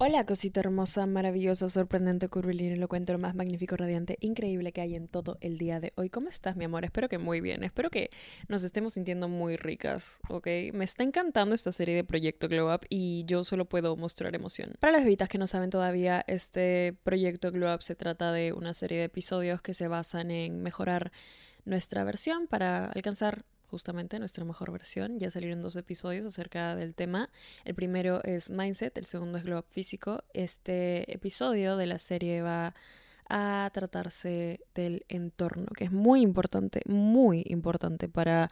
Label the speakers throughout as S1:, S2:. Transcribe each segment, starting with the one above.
S1: Hola, cosita hermosa, maravillosa, sorprendente, curvilínea, elocuente, lo más magnífico, radiante, increíble que hay en todo el día de hoy. ¿Cómo estás, mi amor? Espero que muy bien. Espero que nos estemos sintiendo muy ricas, ¿ok? Me está encantando esta serie de Proyecto Glow Up y yo solo puedo mostrar emoción. Para las bebitas que no saben todavía, este Proyecto Glow Up se trata de una serie de episodios que se basan en mejorar nuestra versión para alcanzar justamente nuestra mejor versión. Ya salieron dos episodios acerca del tema. El primero es Mindset, el segundo es Glow Up Físico. Este episodio de la serie va a tratarse del entorno, que es muy importante, muy importante para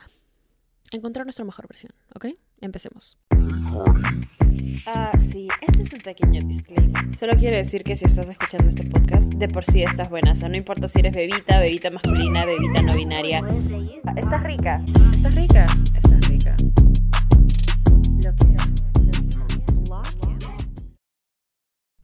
S1: encontrar nuestra mejor versión, ¿ok? Empecemos.
S2: Ah, sí, este es un pequeño disclaimer. Solo quiero decir que si estás escuchando este podcast, de por sí estás buena. O sea, no importa si eres bebita, bebita masculina, bebita no binaria. Estás rica. Estás rica. Estás rica.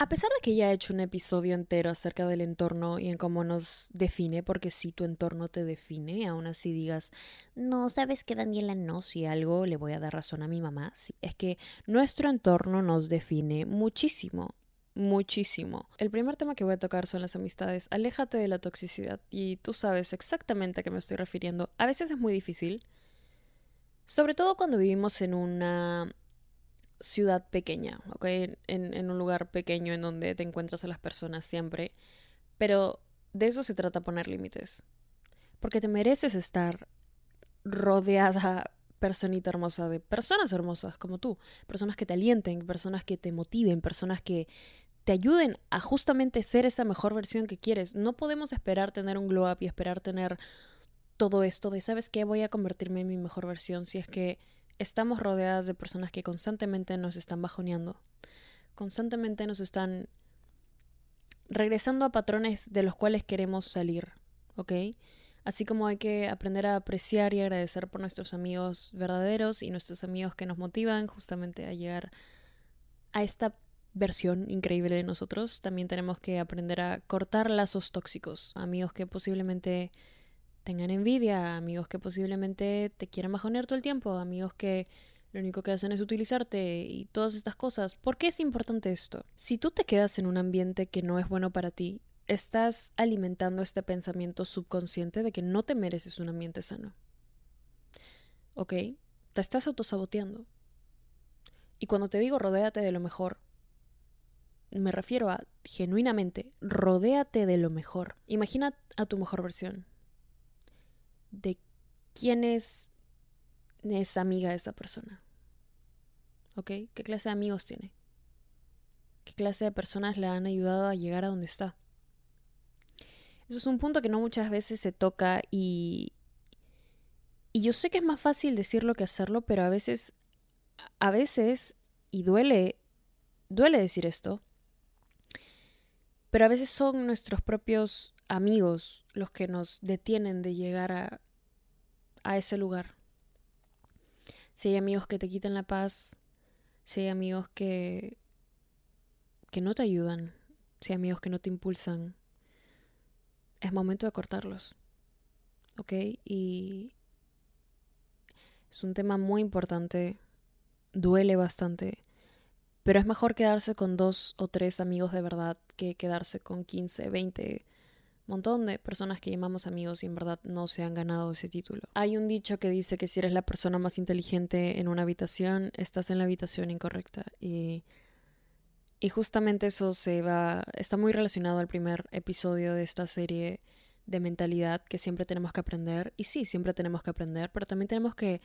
S1: A pesar de que ya he hecho un episodio entero acerca del entorno y en cómo nos define, porque si tu entorno te define, aún así digas, no, sabes que Daniela no, si algo le voy a dar razón a mi mamá, es que nuestro entorno nos define muchísimo, muchísimo. El primer tema que voy a tocar son las amistades. Aléjate de la toxicidad y tú sabes exactamente a qué me estoy refiriendo. A veces es muy difícil, sobre todo cuando vivimos en una ciudad pequeña, ¿ok? En, en, un lugar pequeño en donde te encuentras a las personas siempre. Pero de eso se trata poner límites. Porque te mereces estar rodeada, personita hermosa, de personas hermosas como tú. Personas que te alienten, personas que te motiven, personas que te ayuden a justamente ser esa mejor versión que quieres. No podemos esperar tener un glow up y esperar tener todo esto de, ¿sabes qué? Voy a convertirme en mi mejor versión si es que estamos rodeadas de personas que constantemente nos están bajoneando, constantemente nos están regresando a patrones de los cuales queremos salir, ¿ok? Así como hay que aprender a apreciar y agradecer por nuestros amigos verdaderos y nuestros amigos que nos motivan justamente a llegar a esta versión increíble de nosotros, también tenemos que aprender a cortar lazos tóxicos, amigos que posiblemente tengan envidia, amigos que posiblemente te quieran bajonear todo el tiempo, amigos que lo único que hacen es utilizarte y todas estas cosas. ¿Por qué es importante esto? Si tú te quedas en un ambiente que no es bueno para ti, estás alimentando este pensamiento subconsciente de que no te mereces un ambiente sano. ¿Ok? Te estás autosaboteando. Y cuando te digo rodéate de lo mejor, me refiero a genuinamente, rodéate de lo mejor. Imagina a tu mejor versión de quién es esa amiga de esa persona. ¿Ok? ¿Qué clase de amigos tiene? ¿Qué clase de personas le han ayudado a llegar a donde está? Eso es un punto que no muchas veces se toca y... Y yo sé que es más fácil decirlo que hacerlo, pero a veces... A veces... Y duele... Duele decir esto. Pero a veces son nuestros propios amigos los que nos detienen de llegar a, a ese lugar. Si hay amigos que te quitan la paz, si hay amigos que, que no te ayudan, si hay amigos que no te impulsan, es momento de cortarlos. ¿Ok? Y es un tema muy importante, duele bastante, pero es mejor quedarse con dos o tres amigos de verdad que quedarse con 15, 20, montón de personas que llamamos amigos y en verdad no se han ganado ese título. Hay un dicho que dice que si eres la persona más inteligente en una habitación, estás en la habitación incorrecta. Y y justamente eso se va está muy relacionado al primer episodio de esta serie de mentalidad que siempre tenemos que aprender. Y sí, siempre tenemos que aprender, pero también tenemos que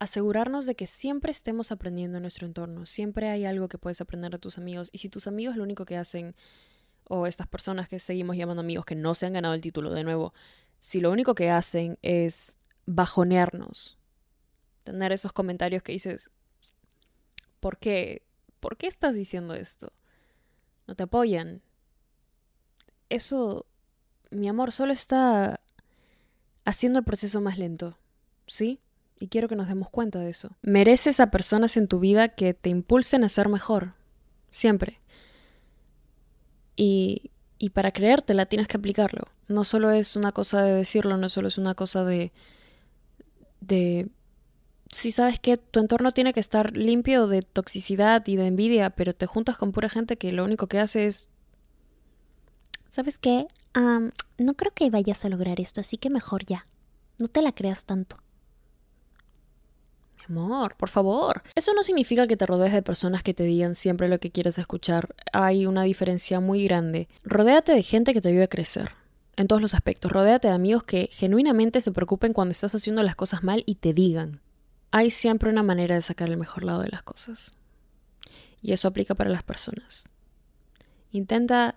S1: asegurarnos de que siempre estemos aprendiendo en nuestro entorno, siempre hay algo que puedes aprender de tus amigos. Y si tus amigos lo único que hacen o estas personas que seguimos llamando amigos que no se han ganado el título, de nuevo, si lo único que hacen es bajonearnos, tener esos comentarios que dices, ¿por qué? ¿Por qué estás diciendo esto? No te apoyan. Eso, mi amor, solo está haciendo el proceso más lento, ¿sí? Y quiero que nos demos cuenta de eso. Mereces a personas en tu vida que te impulsen a ser mejor, siempre. Y, y para creértela tienes que aplicarlo. No solo es una cosa de decirlo, no solo es una cosa de, de si sabes que tu entorno tiene que estar limpio de toxicidad y de envidia, pero te juntas con pura gente que lo único que hace es...
S3: ¿Sabes qué? no creo que vayas a lograr esto, así que mejor ya. No te la creas tanto.
S1: Amor, por favor. Eso no significa que te rodees de personas que te digan siempre lo que quieres escuchar. Hay una diferencia muy grande. Rodéate de gente que te ayude a crecer. En todos los aspectos. Rodéate de amigos que genuinamente se preocupen cuando estás haciendo las cosas mal y te digan hay siempre una manera de sacar el mejor lado de las cosas. Y eso aplica para las personas. Intenta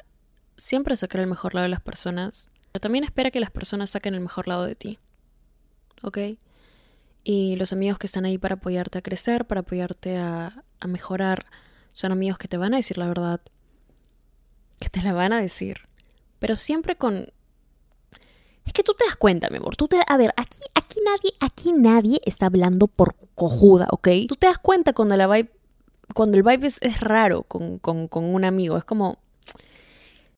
S1: siempre sacar el mejor lado de las personas, pero también espera que las personas saquen el mejor lado de ti. ¿Ok? Y los amigos que están ahí para apoyarte a crecer, para apoyarte a, a mejorar, son amigos que te van a decir la verdad, que te la van a decir, pero siempre con es que tú te das cuenta, mi amor. Tú te, a ver, aquí, aquí nadie, aquí nadie está hablando por cojuda, ¿ok? Tú te das cuenta cuando la vibe, cuando el vibe es, raro con, con, con un amigo. Es como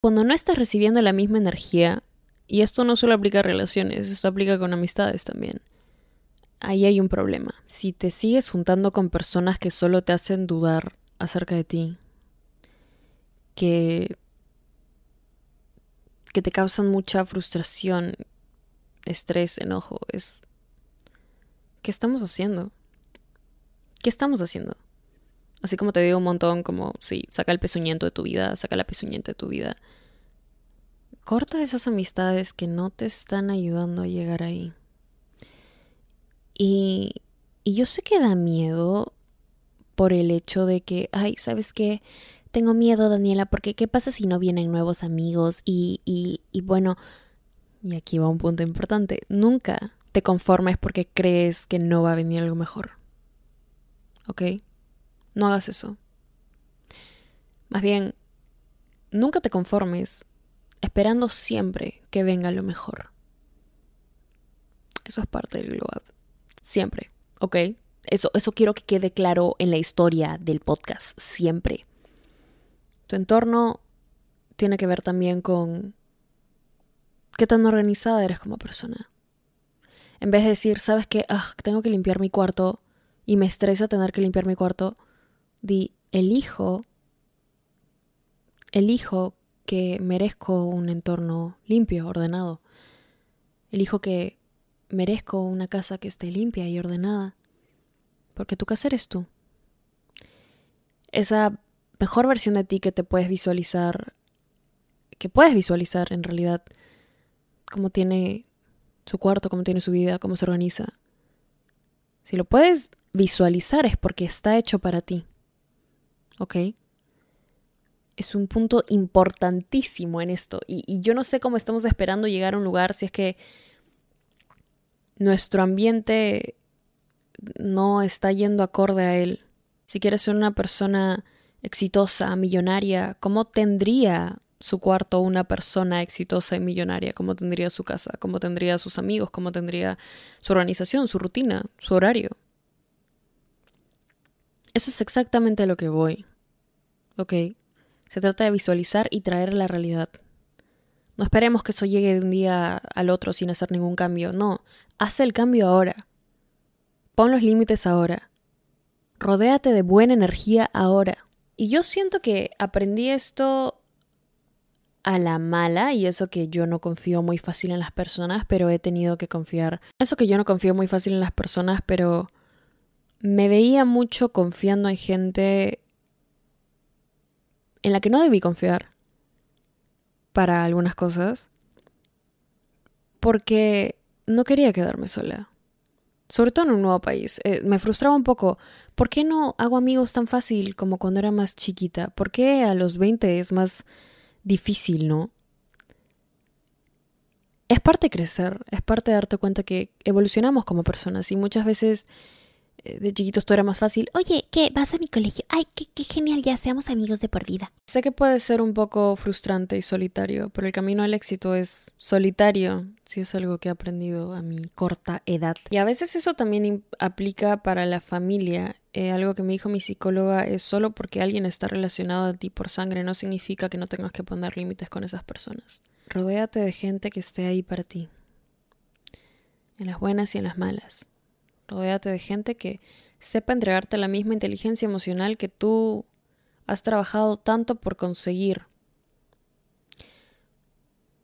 S1: cuando no estás recibiendo la misma energía, y esto no solo aplica a relaciones, esto aplica con amistades también. Ahí hay un problema. Si te sigues juntando con personas que solo te hacen dudar acerca de ti, que que te causan mucha frustración, estrés, enojo, es... ¿Qué estamos haciendo? ¿Qué estamos haciendo? Así como te digo un montón, como, sí, saca el pezuñento de tu vida, saca la pezuñenta de tu vida. Corta esas amistades que no te están ayudando a llegar ahí. Y, y yo sé que da miedo por el hecho de que, ay, ¿sabes qué? tengo miedo, Daniela, porque ¿qué pasa si no vienen nuevos amigos? Y, y, y bueno, y aquí va un punto importante, nunca te conformes porque crees que no va a venir algo mejor. ¿Ok? No hagas eso. Más bien, nunca te conformes esperando siempre que venga lo mejor. Eso es parte del glow up. Siempre, ¿ok? Eso, eso quiero que quede claro en la historia del podcast, siempre. Tu entorno tiene que ver también con qué tan organizada eres como persona. En vez de decir, sabes que ah, tengo que limpiar mi cuarto y me estresa tener que limpiar mi cuarto, di, elijo, elijo que merezco un entorno limpio, ordenado. Elijo que merezco una casa que esté limpia y ordenada. Porque tu casa eres tú. Esa mejor versión de ti que te puedes visualizar, que puedes visualizar en realidad cómo tiene su cuarto, cómo tiene su vida, cómo se organiza. Si lo puedes visualizar es porque está hecho para ti. ¿Ok? Es un punto importantísimo en esto. Y, y yo no sé cómo estamos esperando llegar a un lugar si es que nuestro ambiente no está yendo acorde a él. Si quieres ser una persona exitosa, millonaria, ¿cómo tendría su cuarto una persona exitosa y millonaria? ¿Cómo tendría su casa? ¿Cómo tendría sus amigos? ¿Cómo tendría su organización, su rutina, su horario? Eso es exactamente a lo que voy. ¿Ok? Se trata de visualizar y traer la realidad. No esperemos que eso llegue de un día al otro sin hacer ningún cambio. No, haz el cambio ahora. Pon los límites ahora. Rodéate de buena energía ahora. Y yo siento que aprendí esto a la mala y eso que yo no confío muy fácil en las personas, pero he tenido que confiar. Eso que yo no confío muy fácil en las personas, pero me veía mucho confiando en gente en la que no debí confiar para algunas cosas, porque no quería quedarme sola sobre todo en un nuevo país. Eh, me frustraba un poco. ¿Por qué no hago amigos tan fácil como cuando era más chiquita? ¿Por qué a los 20 es más difícil, no? Es parte crecer, es parte de darte cuenta que evolucionamos como personas y muchas veces de chiquitos todo era más fácil.
S3: Oye, ¿qué? ¿Vas a mi colegio? Ay, qué, qué genial, ya seamos amigos de por vida.
S1: Sé que puede ser un poco frustrante y solitario, pero el camino al éxito es solitario, si es algo que he aprendido a mi corta edad. Y a veces eso también aplica para la familia. Eh, algo que me dijo mi psicóloga es solo porque alguien está relacionado a ti por sangre no significa que no tengas que poner límites con esas personas. Rodéate de gente que esté ahí para ti, en las buenas y en las malas Rodéate de gente que sepa entregarte la misma inteligencia emocional que tú has trabajado tanto por conseguir.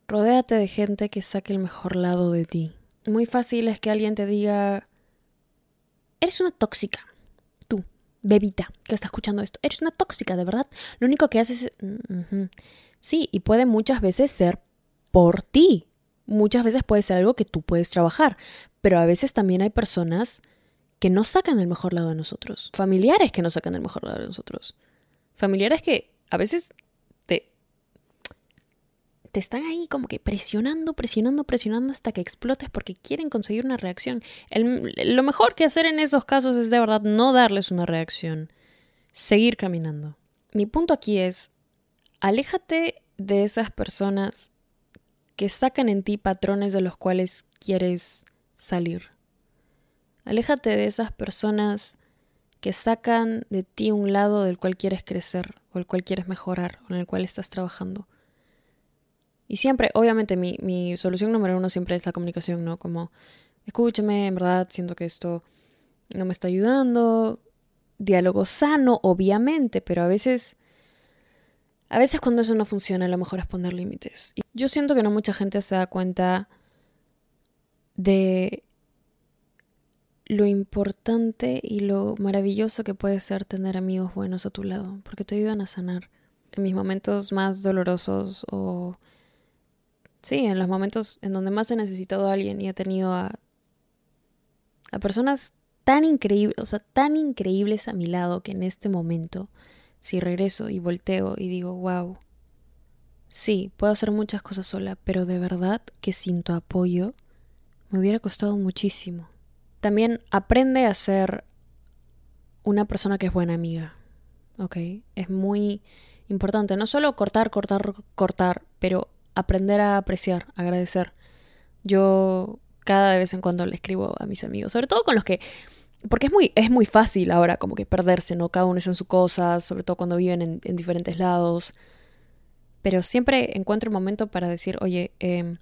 S1: Rodéate de gente que saque el mejor lado de ti. Muy fácil es que alguien te diga, eres una tóxica. Tú, bebita, que está escuchando esto, eres una tóxica, de verdad. Lo único que haces es... Sí, y puede muchas veces ser por ti. Muchas veces puede ser algo que tú puedes trabajar, pero a veces también hay personas que no sacan el mejor lado de nosotros. Familiares que no sacan el mejor lado de nosotros. Familiares que a veces te, te están ahí como que presionando, presionando, presionando hasta que explotes porque quieren conseguir una reacción. lo mejor que hacer en esos casos es de verdad no darles una reacción. Seguir caminando. Mi punto aquí es, aléjate de esas personas que sacan en ti patrones de los cuales quieres salir. Aléjate de esas personas que sacan de ti un lado del cual quieres crecer o el cual quieres mejorar o en el cual estás trabajando. Y siempre, obviamente, mi, mi solución número uno siempre es la comunicación, ¿no? Como, escúchame, en verdad, siento que esto no me está ayudando. Diálogo sano, obviamente, pero a veces a veces cuando eso no funciona, lo mejor es poner límites. Yo siento que no mucha gente se da cuenta de lo importante y lo maravilloso que puede ser tener amigos buenos a tu lado, porque te ayudan a sanar en mis momentos más dolorosos o sí, en los momentos en donde más he necesitado a alguien y he tenido a a personas tan increíbles, o sea, tan increíbles a mi lado que en este momento si regreso y volteo y digo, wow, sí, puedo hacer muchas cosas sola, pero de verdad que sin tu apoyo me hubiera costado muchísimo. También aprende a ser una persona que es buena amiga, ¿ok? Es muy importante, no solo cortar, cortar, cortar, pero aprender a apreciar, agradecer. Yo cada vez en cuando le escribo a mis amigos, sobre todo con los que porque es muy, es muy fácil ahora como que perderse, ¿no? Cada uno es en su cosa, sobre todo cuando viven en, diferentes lados. Pero siempre encuentro un momento para decir, oye, em,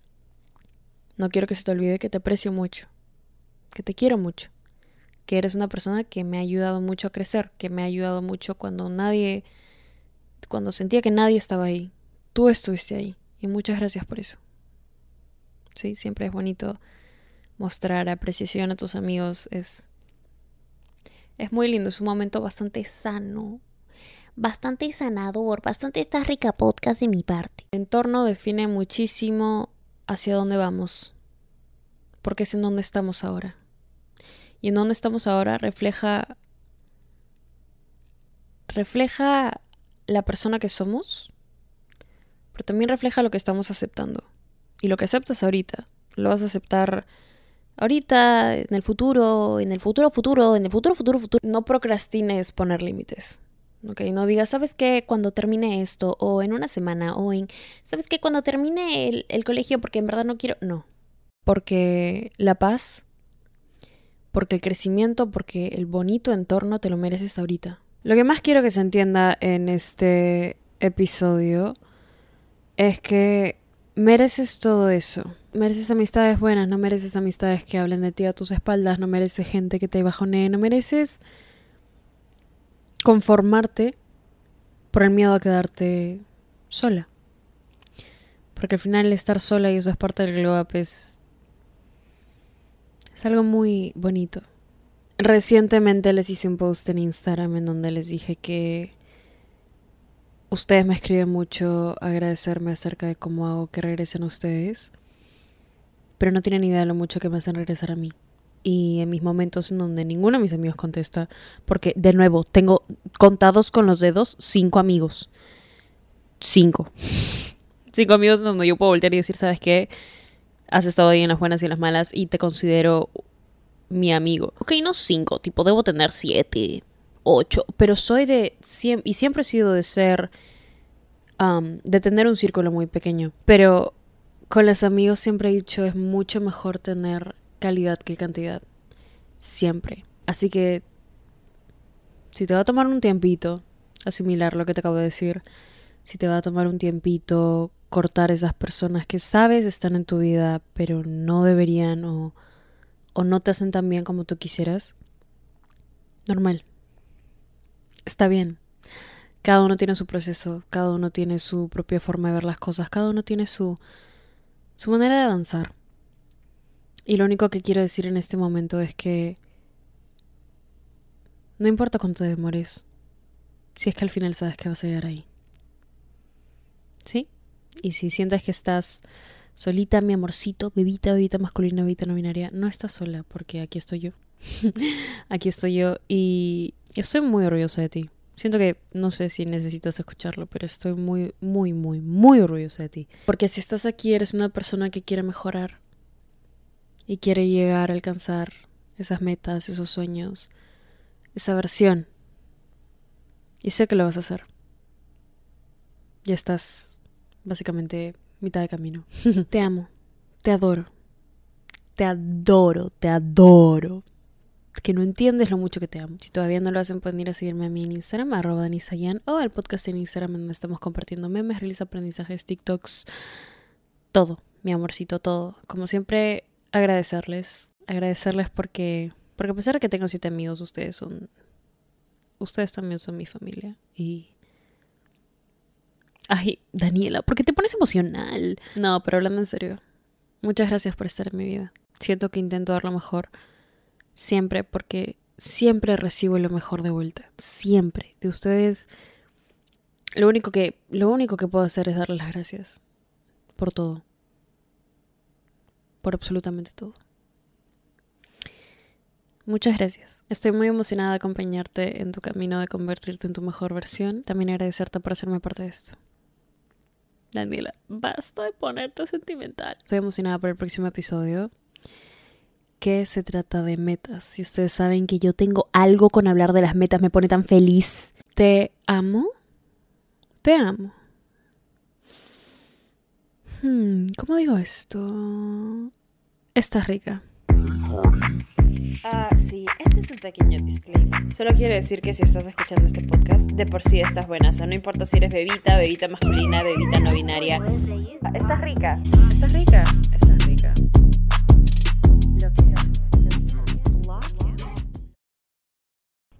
S1: no quiero que se te olvide que te aprecio mucho, que te quiero mucho, que eres una persona que me ha ayudado mucho a crecer, que me ha ayudado mucho cuando nadie, cuando sentía que nadie estaba ahí. Tú estuviste ahí y muchas gracias por eso. Sí, siempre es bonito mostrar apreciación a tus amigos, es es muy lindo, es un momento bastante sano,
S3: bastante sanador, bastante esta rica podcast de mi parte.
S1: El entorno define muchísimo hacia dónde vamos, porque es en donde estamos ahora. Y en donde estamos ahora refleja refleja la persona que somos, pero también refleja lo que estamos aceptando. Y lo que aceptas ahorita, lo vas a aceptar ahorita, en el futuro, en el futuro, futuro, en el futuro, futuro, futuro. No procrastines poner límites. ¿ok? No digas, ¿sabes qué? Cuando termine esto, o en una semana, o en, ¿sabes qué? Cuando termine el, el colegio, porque en verdad no quiero. No. Porque la paz, porque el crecimiento, porque el bonito entorno te lo mereces ahorita. Lo que más quiero que se entienda en este episodio es que mereces todo eso mereces amistades buenas, no mereces amistades que hablen de ti a tus espaldas, no mereces gente que te bajonee, no mereces conformarte por el miedo a quedarte sola. Porque al final estar sola y eso es parte del glow up es, es algo muy bonito. Recientemente les hice un post en Instagram en donde les dije que ustedes me escriben mucho agradecerme acerca de cómo hago que regresen ustedes pero no tienen idea de lo mucho que me hacen regresar a mí. Y en mis momentos en donde ninguno de mis amigos contesta, porque de nuevo, tengo contados con los dedos cinco amigos. Cinco. cinco amigos donde yo puedo voltear y decir, ¿sabes qué? Has estado ahí en las buenas y en las malas y te considero mi amigo. Ok, no cinco, tipo, debo tener siete, ocho, pero soy de... Y siempre he sido de ser... de tener un círculo muy pequeño. Pero con los amigos siempre he dicho es mucho mejor tener calidad que cantidad. Siempre. Así que si te va a tomar un tiempito asimilar lo que te acabo de decir, si te va a tomar un tiempito cortar esas personas que sabes están en tu vida pero no deberían o, o no te hacen tan bien como tú quisieras, normal. Está bien. Cada uno tiene su proceso, cada uno tiene su propia forma de ver las cosas, cada uno tiene su, su manera de avanzar. Y lo único que quiero decir en este momento es que no importa cuánto demores, si es que al final sabes que vas a llegar ahí. ¿Sí? Y si sientes que estás solita, mi amorcito, bebita, bebita masculina, bebita no binaria, no estás sola, porque aquí estoy yo. aquí estoy yo y estoy muy orgullosa de ti. Siento que no sé si necesitas escucharlo, pero estoy muy, muy, muy, muy orgullosa de ti. Porque si estás aquí, eres una persona que quiere mejorar y quiere llegar a alcanzar esas metas, esos sueños, esa versión. Y sé que lo vas a hacer. Ya estás básicamente mitad de camino. te amo, te adoro, te adoro, te adoro que no entiendes lo mucho que te amo. Si todavía no lo hacen, pueden ir a seguirme a mí en Instagram, arroba Danisayan, o al podcast en Instagram donde estamos compartiendo memes, reels, aprendizajes, TikToks, todo, mi amorcito, todo. Como siempre, agradecerles, agradecerles porque, porque a pesar de que tengo siete amigos, ustedes son, ustedes también son mi familia y... Ay, Daniela, ¿por qué te pones emocional? No, pero hablando en serio, muchas gracias por estar en mi vida. Siento que intento dar lo mejor siempre, porque siempre recibo lo mejor de vuelta. Siempre. De ustedes. Lo único que, lo único que puedo hacer es darles las gracias. Por todo. Por absolutamente todo. Muchas gracias. Estoy muy emocionada de acompañarte en tu camino de convertirte en tu mejor versión. También agradecerte por hacerme parte de esto. Daniela, basta de ponerte sentimental. Estoy emocionada por el próximo episodio que se trata de metas. Si ustedes saben que yo tengo algo con hablar de las metas, me pone tan feliz. Te amo. Te amo. Hmm, ¿Cómo digo esto? Estás rica.
S2: Ah, sí, este es un pequeño disclaimer. Solo quiero decir que si estás escuchando este podcast, de por sí estás buena. O sea, no importa si eres bebita, bebita masculina, bebita no binaria. Estás rica. Estás rica. Estás rica.